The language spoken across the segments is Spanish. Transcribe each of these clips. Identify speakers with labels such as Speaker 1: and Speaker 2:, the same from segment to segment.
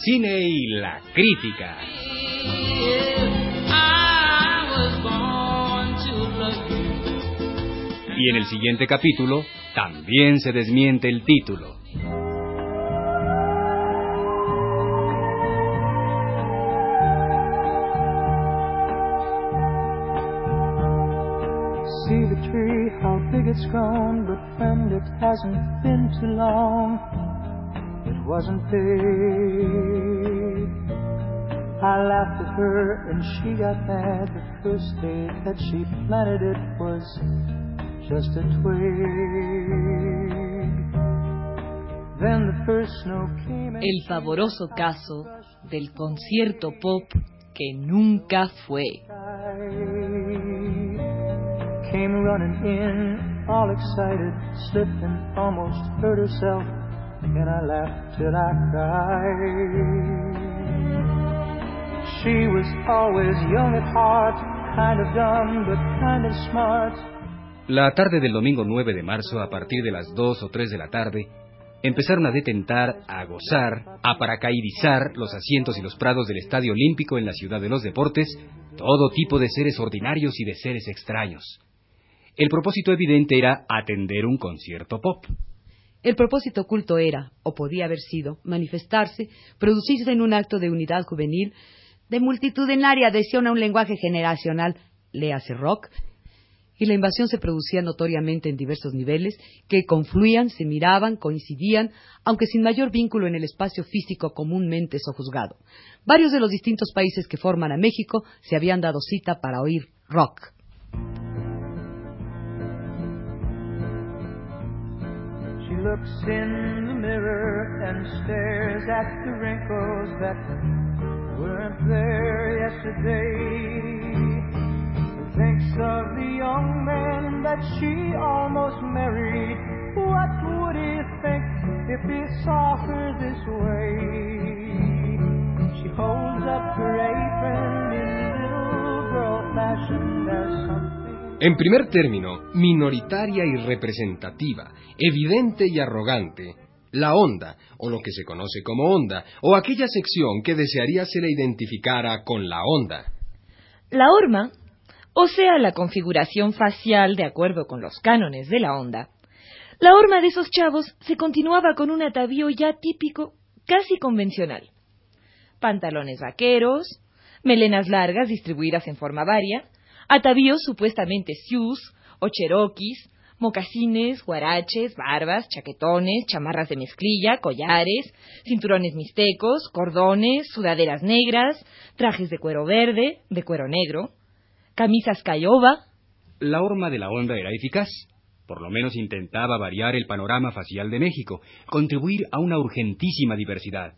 Speaker 1: Cine y la crítica. Y en el siguiente capítulo también se desmiente el título.
Speaker 2: See the tree, how it's grown, but it hasn't been too long. Wasn't big. I laughed at her and she got mad. The first day that she planted it was just a twig. Then the first snow came and
Speaker 3: El pavoroso caso del concierto pop que nunca fue.
Speaker 2: Came running in, all excited, slipped and almost hurt herself. And I laughed till I cried. She was always young at heart, kind of dumb, but kind of smart.
Speaker 1: La tarde del domingo 9 de marzo, a partir de las 2 o 3 de la tarde, empezaron a detentar, a gozar, a paracaidizar los asientos y los prados del Estadio Olímpico en la ciudad de los deportes todo tipo de seres ordinarios y de seres extraños. El propósito evidente era atender un concierto pop.
Speaker 4: El propósito oculto era, o podía haber sido, manifestarse, producirse en un acto de unidad juvenil, de multitudinaria adhesión a un lenguaje generacional, léase rock, y la invasión se producía notoriamente en diversos niveles, que confluían, se miraban, coincidían, aunque sin mayor vínculo en el espacio físico comúnmente sojuzgado. Varios de los distintos países que forman a México se habían dado cita para oír rock.
Speaker 2: Looks in the mirror and stares at the wrinkles that weren't there yesterday. Thinks of the young man that she almost married. What would he think if he saw her this way? She holds up her apron in little girl fashion. There's something.
Speaker 5: En primer término, minoritaria y representativa, evidente y arrogante, la onda, o lo que se conoce como onda, o aquella sección que desearía se le identificara con la onda.
Speaker 6: La horma, o sea, la configuración facial de acuerdo con los cánones de la onda, la horma de esos chavos se continuaba con un atavío ya típico, casi convencional. Pantalones vaqueros, melenas largas distribuidas en forma varia, atavíos supuestamente sioux o cherokees, mocasines, guaraches, barbas, chaquetones, chamarras de mezclilla, collares, cinturones mixtecos, cordones, sudaderas negras, trajes de cuero verde, de cuero negro, camisas cayoba,
Speaker 1: La horma de la onda era eficaz. Por lo menos intentaba variar el panorama facial de México, contribuir a una urgentísima diversidad.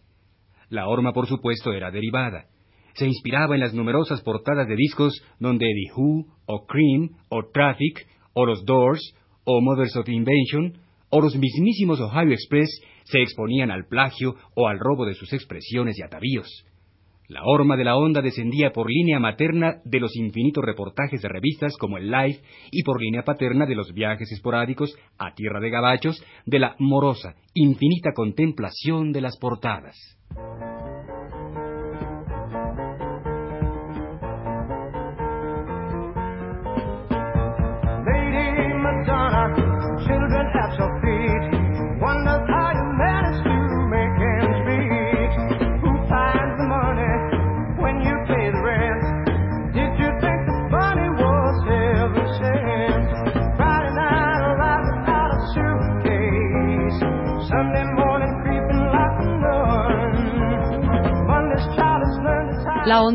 Speaker 1: La horma, por supuesto, era derivada. Se inspiraba en las numerosas portadas de discos donde The Who, o Cream, o Traffic, o los Doors, o Mothers of Invention, o los mismísimos Ohio Express se exponían al plagio o al robo de sus expresiones y atavíos. La horma de la onda descendía por línea materna de los infinitos reportajes de revistas como el Life y por línea paterna de los viajes esporádicos a tierra de gabachos de la morosa, infinita contemplación de las portadas.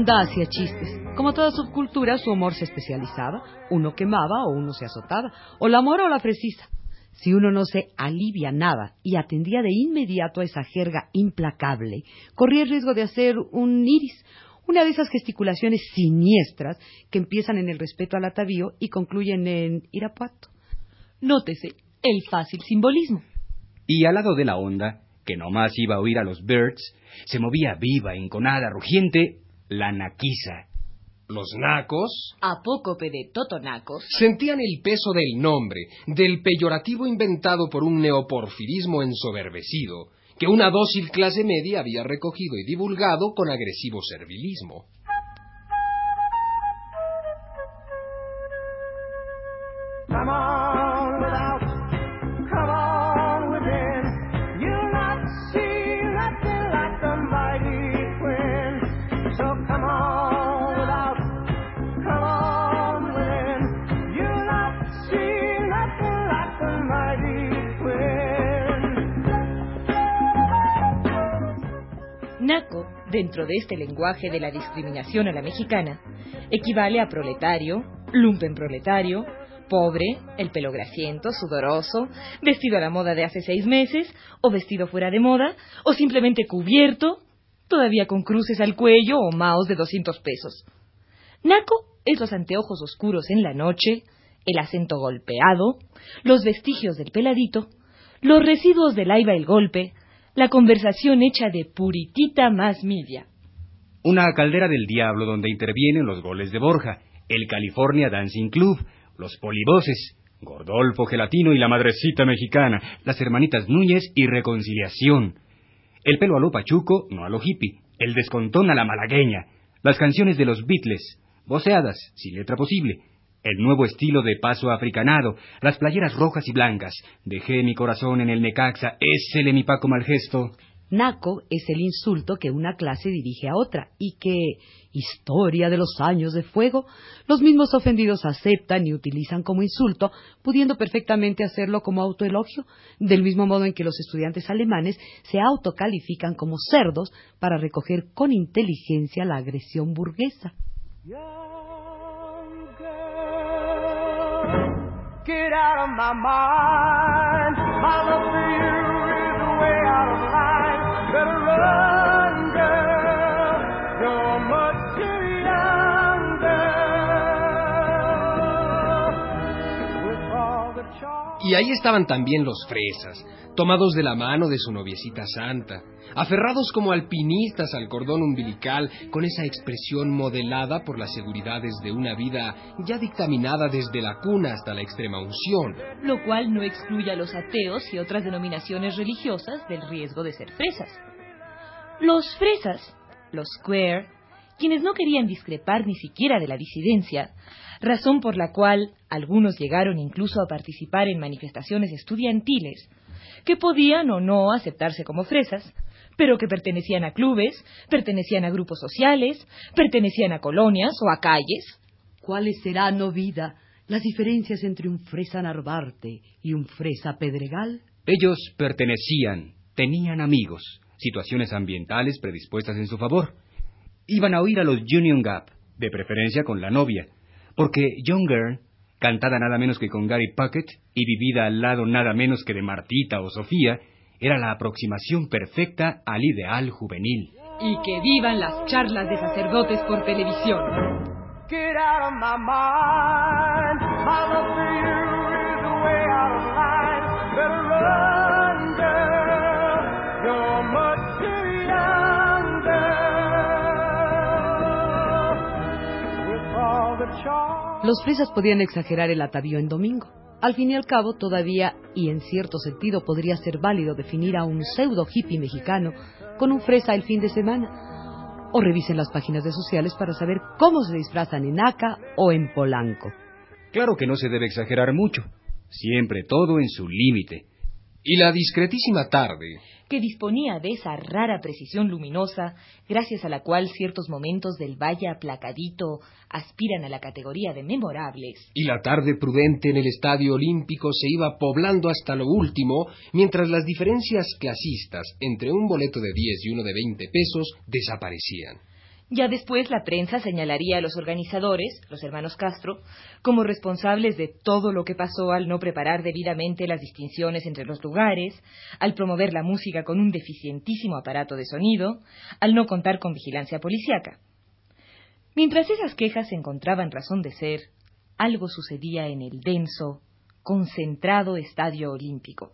Speaker 4: Onda hacía chistes. Como toda subcultura, su humor se especializaba. Uno quemaba o uno se azotaba. O la mora o la fresisa. Si uno no se alivia nada y atendía de inmediato a esa jerga implacable, corría el riesgo de hacer un iris Una de esas gesticulaciones siniestras que empiezan en el respeto al atavío y concluyen en Irapuato.
Speaker 6: Nótese el fácil simbolismo.
Speaker 1: Y al lado de la onda, que nomás iba a oír a los Birds, se movía viva, enconada, rugiente, la naquiza.
Speaker 5: Los nacos
Speaker 6: Apócope de Totonacos.
Speaker 5: sentían el peso del nombre, del peyorativo inventado por un neoporfirismo ensoberbecido, que una dócil clase media había recogido y divulgado con agresivo servilismo.
Speaker 6: Naco, dentro de este lenguaje de la discriminación a la mexicana, equivale a proletario, lumpen proletario, pobre, el pelo grasiento, sudoroso, vestido a la moda de hace seis meses, o vestido fuera de moda, o simplemente cubierto, todavía con cruces al cuello o maos de 200 pesos. Naco es los anteojos oscuros en la noche, el acento golpeado, los vestigios del peladito, los residuos del aiba el golpe, la conversación hecha de puritita más media.
Speaker 1: Una caldera del diablo donde intervienen los goles de Borja, el California Dancing Club, los polivoces, Gordolfo Gelatino y la madrecita mexicana, las hermanitas Núñez y Reconciliación. El pelo a lo pachuco, no a lo hippie, el descontón a la malagueña, las canciones de los Beatles, voceadas, sin letra posible, el nuevo estilo de paso africanado, las playeras rojas y blancas, dejé mi corazón en el Necaxa, ésele mi Paco mal gesto.
Speaker 4: Naco es el insulto que una clase dirige a otra y que, historia de los años de fuego, los mismos ofendidos aceptan y utilizan como insulto, pudiendo perfectamente hacerlo como autoelogio, del mismo modo en que los estudiantes alemanes se autocalifican como cerdos para recoger con inteligencia la agresión burguesa.
Speaker 2: Get out of my mind. My love for you
Speaker 5: Y ahí estaban también los fresas, tomados de la mano de su noviecita santa, aferrados como alpinistas al cordón umbilical, con esa expresión modelada por las seguridades de una vida ya dictaminada desde la cuna hasta la extrema unción.
Speaker 6: lo cual no excluye a los ateos y otras denominaciones religiosas del riesgo de ser fresas. Los fresas, los square, quienes no querían discrepar ni siquiera de la disidencia, razón por la cual algunos llegaron incluso a participar en manifestaciones estudiantiles, que podían o no aceptarse como fresas, pero que pertenecían a clubes, pertenecían a grupos sociales, pertenecían a colonias o a calles,
Speaker 4: ¿Cuáles serán, oh vida, las diferencias entre un fresa Narvarte y un fresa Pedregal?
Speaker 1: Ellos pertenecían, tenían amigos, situaciones ambientales predispuestas en su favor. Iban a oír a los Union Gap, de preferencia con la novia, porque Young Girl, cantada nada menos que con Gary Puckett y vivida al lado nada menos que de Martita o Sofía, era la aproximación perfecta al ideal juvenil.
Speaker 6: y que vivan las charlas de sacerdotes por televisión.
Speaker 2: Get out of my mind.
Speaker 4: Los fresas podían exagerar el atavío en domingo. Al fin y al cabo, todavía, y en cierto sentido, podría ser válido definir a un pseudo hippie mexicano con un fresa el fin de semana. O revisen las páginas de sociales para saber cómo se disfrazan en Aca o en Polanco.
Speaker 1: Claro que no se debe exagerar mucho, siempre todo en su límite.
Speaker 5: Y la discretísima tarde,
Speaker 6: que disponía de esa rara precisión luminosa, gracias a la cual ciertos momentos del valle aplacadito aspiran a la categoría de memorables.
Speaker 5: y la tarde prudente en el Estadio Olímpico se iba poblando hasta lo último, mientras las diferencias clasistas entre un boleto de 10 y uno de 20 pesos desaparecían.
Speaker 6: Ya después la prensa señalaría a los organizadores, los hermanos Castro, como responsables de todo lo que pasó al no preparar debidamente las distinciones entre los lugares, al promover la música con un deficientísimo aparato de sonido, al no contar con vigilancia policiaca. Mientras esas quejas encontraban razón de ser, algo sucedía en el denso, concentrado estadio olímpico.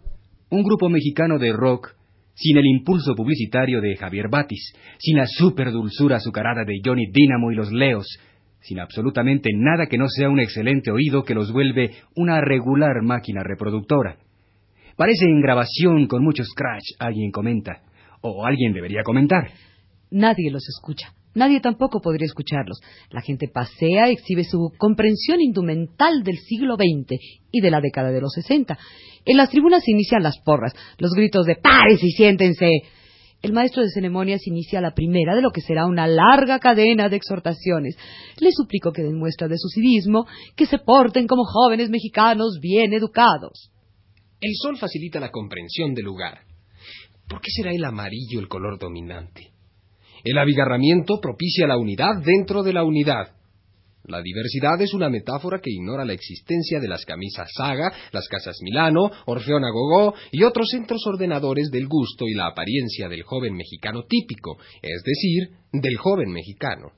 Speaker 1: un grupo mexicano de rock sin el impulso publicitario de Javier Batis, sin la superdulzura azucarada de Johnny Dynamo y los Leos, sin absolutamente nada que no sea un excelente oído que los vuelve una regular máquina reproductora. Parece en grabación con muchos scratch, alguien comenta, o alguien debería comentar.
Speaker 4: Nadie los escucha. Nadie tampoco podría escucharlos. La gente pasea, exhibe su comprensión indumental del siglo XX y de la década de los sesenta. En las tribunas se inician las porras, los gritos de ¡pares y siéntense! El maestro de ceremonias inicia la primera de lo que será una larga cadena de exhortaciones. Les suplico que den muestra de su civismo, que se porten como jóvenes mexicanos bien educados.
Speaker 5: El sol facilita la comprensión del lugar. ¿Por qué será el amarillo el color dominante? El abigarramiento propicia la unidad dentro de la unidad. La diversidad es una metáfora que ignora la existencia de las camisas Saga, las casas Milano, Orfeón Agogó y otros centros ordenadores del gusto y la apariencia del joven mexicano típico, es decir, del joven mexicano.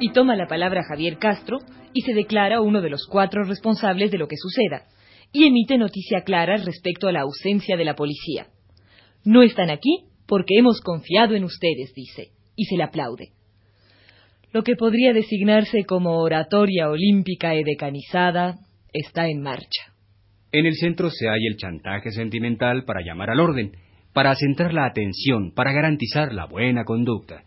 Speaker 6: Y toma la palabra Javier Castro y se declara uno de los cuatro responsables de lo que suceda, y emite noticia clara respecto a la ausencia de la policía. No están aquí porque hemos confiado en ustedes, dice, y se le aplaude. Lo que podría designarse como oratoria olímpica edecanizada está en marcha.
Speaker 1: En el centro se halla el chantaje sentimental para llamar al orden, para centrar la atención, para garantizar la buena conducta.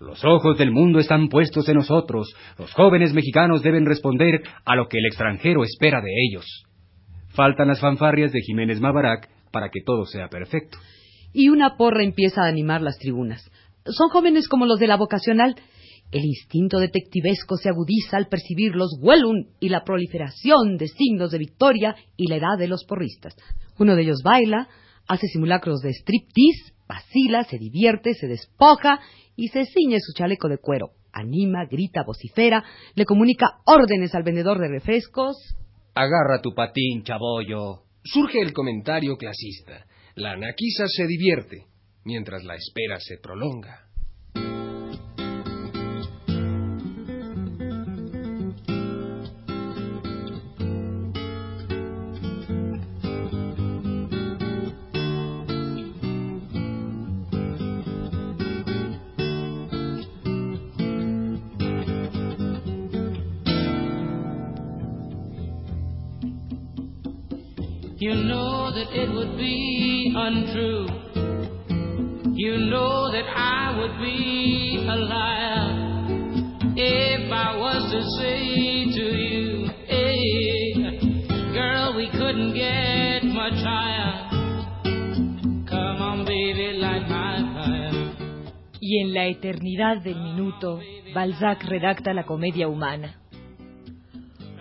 Speaker 1: Los ojos del mundo están puestos en nosotros. Los jóvenes mexicanos deben responder a lo que el extranjero espera de ellos. Faltan las fanfarrias de Jiménez Mabarak para que todo sea perfecto.
Speaker 4: Y una porra empieza a animar las tribunas. Son jóvenes como los de la vocacional. El instinto detectivesco se agudiza al percibir los Wellun y la proliferación de signos de victoria y la edad de los porristas. Uno de ellos baila, hace simulacros de striptease, vacila, se divierte, se despoja y se ciñe su chaleco de cuero. Anima, grita, vocifera, le comunica órdenes al vendedor de refrescos.
Speaker 1: Agarra tu patín, chabollo.
Speaker 5: Surge el comentario clasista. La anaquisa se divierte, mientras la espera se prolonga.
Speaker 7: Know that it would be untrue. You know that I would be a liar if I was to say to you, hey, girl, we couldn't get much higher. Come on, baby, light my fire.
Speaker 6: Y en la eternidad del minuto, Balzac redacta la comedia humana.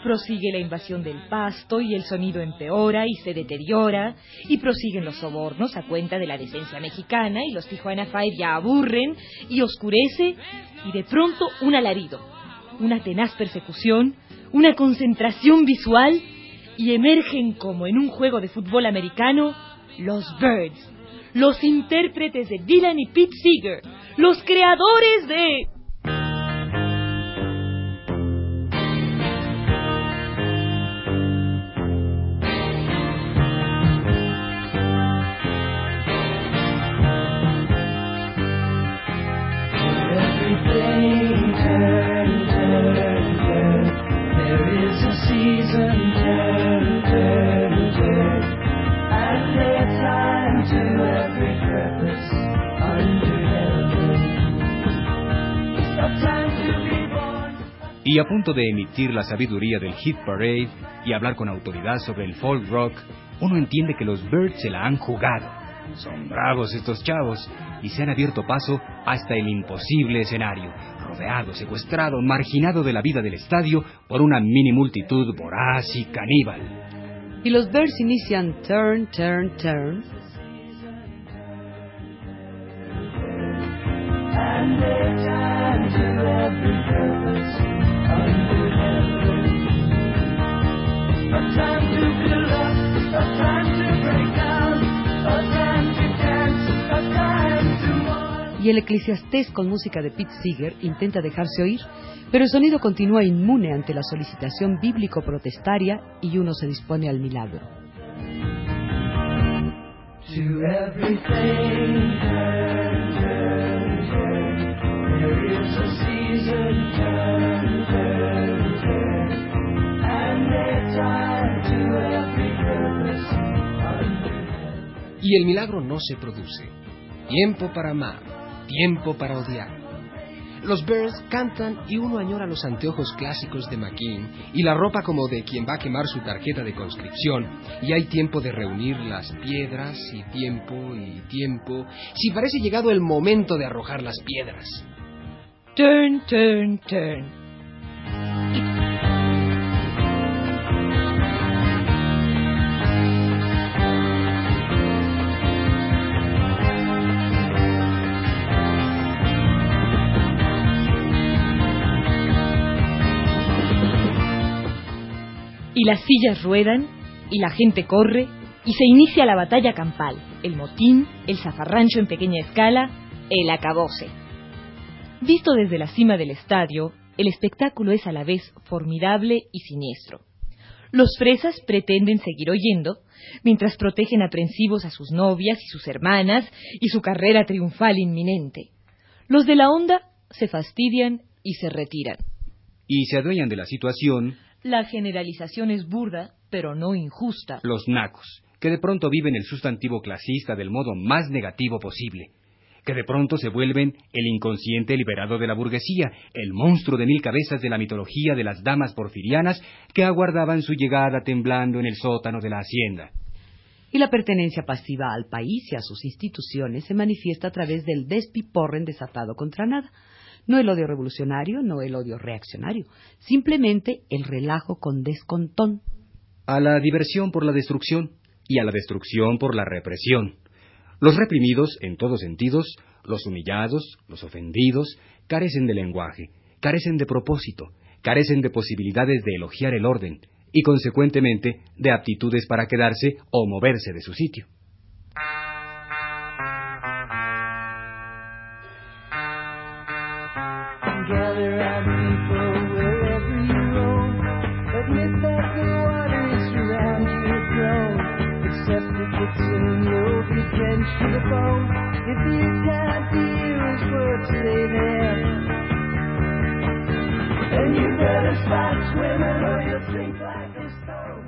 Speaker 6: Prosigue la invasión del pasto y el sonido empeora y se deteriora y prosiguen los sobornos a cuenta de la decencia mexicana y los Tijuana Five ya aburren y oscurece y de pronto un alarido, una tenaz persecución, una concentración visual y emergen como en un juego de fútbol americano Los Birds, los intérpretes de Dylan y Pete Seeger, los creadores de...
Speaker 1: punto de emitir la sabiduría del Hit Parade y hablar con autoridad sobre el folk rock, uno entiende que los Birds se la han jugado. Son bravos estos chavos y se han abierto paso hasta el imposible escenario, rodeado, secuestrado, marginado de la vida del estadio por una mini multitud voraz y caníbal.
Speaker 4: Y los Birds inician Turn, Turn, Turn.
Speaker 2: And
Speaker 4: Y el eclesiastés con música de Pete Seeger intenta dejarse oír, pero el sonido continúa inmune ante la solicitación bíblico-protestaria y uno se dispone al milagro.
Speaker 2: To
Speaker 5: Y el milagro no se produce. Tiempo para amar, tiempo para odiar. Los Birds cantan y uno añora los anteojos clásicos de McKean y la ropa como de quien va a quemar su tarjeta de conscripción. Y hay tiempo de reunir las piedras y tiempo y tiempo. Si parece llegado el momento de arrojar las piedras.
Speaker 6: Turn, turn, turn. Y las sillas ruedan, y la gente corre, y se inicia la batalla campal, el motín, el zafarrancho en pequeña escala, el acabose. Visto desde la cima del estadio, el espectáculo es a la vez formidable y siniestro. Los fresas pretenden seguir oyendo, mientras protegen aprensivos a sus novias y sus hermanas y su carrera triunfal inminente. Los de la onda se fastidian y se retiran.
Speaker 1: Y se adueñan de la situación
Speaker 6: La generalización es burda, pero no injusta.
Speaker 1: los nacos, que de pronto viven el sustantivo clasista del modo más negativo posible, que de pronto se vuelven el inconsciente liberado de la burguesía, el monstruo de mil cabezas de la mitología de las damas porfirianas que aguardaban su llegada temblando en el sótano de la hacienda.
Speaker 4: Y la pertenencia pasiva al país y a sus instituciones se manifiesta a través del despiporren desatado contra nada. No el odio revolucionario, no el odio reaccionario, simplemente el relajo con descontón.
Speaker 1: A la diversión por la destrucción y a la destrucción por la represión. Los reprimidos, en todos sentidos, los humillados, los ofendidos, carecen de lenguaje, carecen de propósito, carecen de posibilidades de elogiar el orden y, consecuentemente, de aptitudes para quedarse o moverse de su sitio.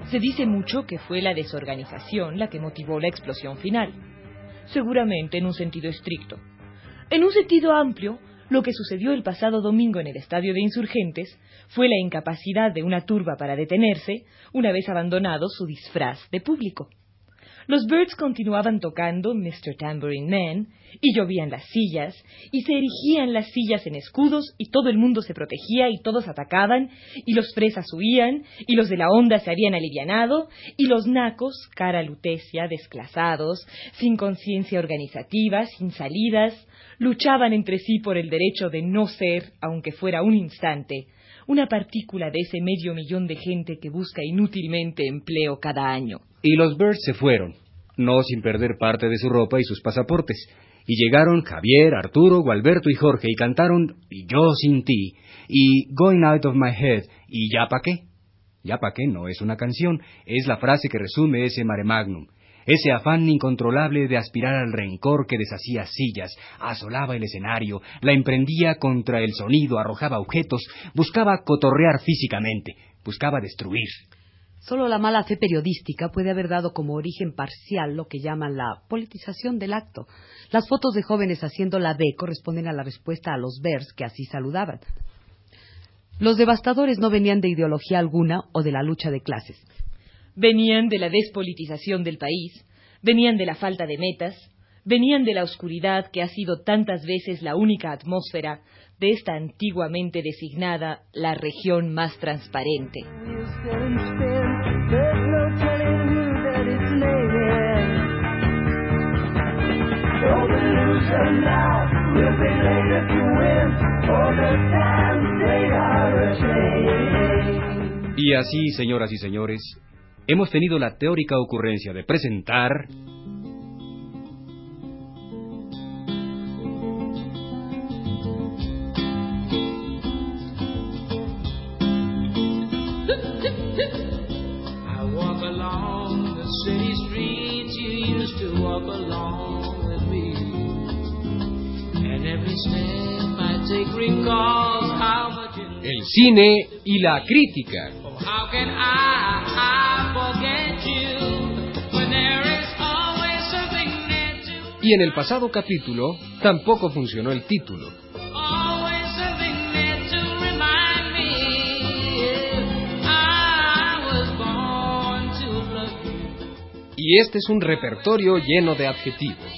Speaker 6: Se dice mucho que fue la desorganización la que motivó la explosión final. Seguramente en un sentido estricto. En un sentido amplio, lo que sucedió el pasado domingo en el estadio de insurgentes fue la incapacidad de una turba para detenerse una vez abandonado su disfraz de público. Los Birds continuaban tocando Mr. Tambourine Man y llovían las sillas y se erigían las sillas en escudos y todo el mundo se protegía y todos atacaban y los fresas huían y los de la onda se habían alivianado y los nacos, cara lutecia, desclasados, sin conciencia organizativa, sin salidas, luchaban entre sí por el derecho de no ser, aunque fuera un instante, una partícula de ese medio millón de gente que busca inútilmente empleo cada año.
Speaker 1: Y los Birds se fueron, no sin perder parte de su ropa y sus pasaportes. Y llegaron Javier, Arturo, Gualberto y Jorge y cantaron Yo sin ti y Going Out of My Head y Ya pa' qué. Ya pa' qué no es una canción, es la frase que resume ese mare magnum. Ese afán incontrolable de aspirar al rencor que deshacía sillas, asolaba el escenario, la emprendía contra el sonido, arrojaba objetos, buscaba cotorrear físicamente, buscaba destruir.
Speaker 4: Solo la mala fe periodística puede haber dado como origen parcial lo que llaman la politización del acto. Las fotos de jóvenes haciendo la D corresponden a la respuesta a los vers que así saludaban. Los devastadores no venían de ideología alguna o de la lucha de clases.
Speaker 6: Venían de la despolitización del país, venían de la falta de metas, venían de la oscuridad que ha sido tantas veces la única atmósfera de esta antiguamente designada la región más transparente.
Speaker 1: Y así, señoras y señores, hemos tenido la teórica ocurrencia de presentar
Speaker 7: I walk along the city
Speaker 5: Y en el pasado capítulo tampoco funcionó el título. Y este es un repertorio lleno de adjetivos,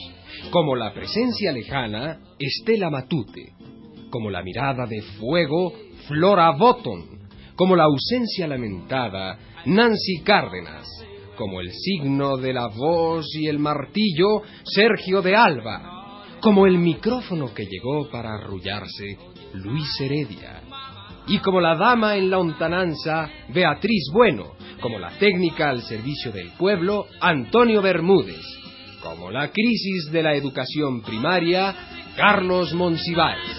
Speaker 5: como la presencia lejana, Estela Matute, como la mirada de fuego, Flora Botton, como la ausencia lamentada, Nancy Cárdenas, como el signo de la voz y el martillo, Sergio de Alba, como el micrófono que llegó para arrullarse, Luis Heredia, y como la dama en la lontananza, Beatriz Bueno, como la técnica al servicio del pueblo, Antonio Bermúdez, como la crisis de la educación primaria, Carlos Monsiváis.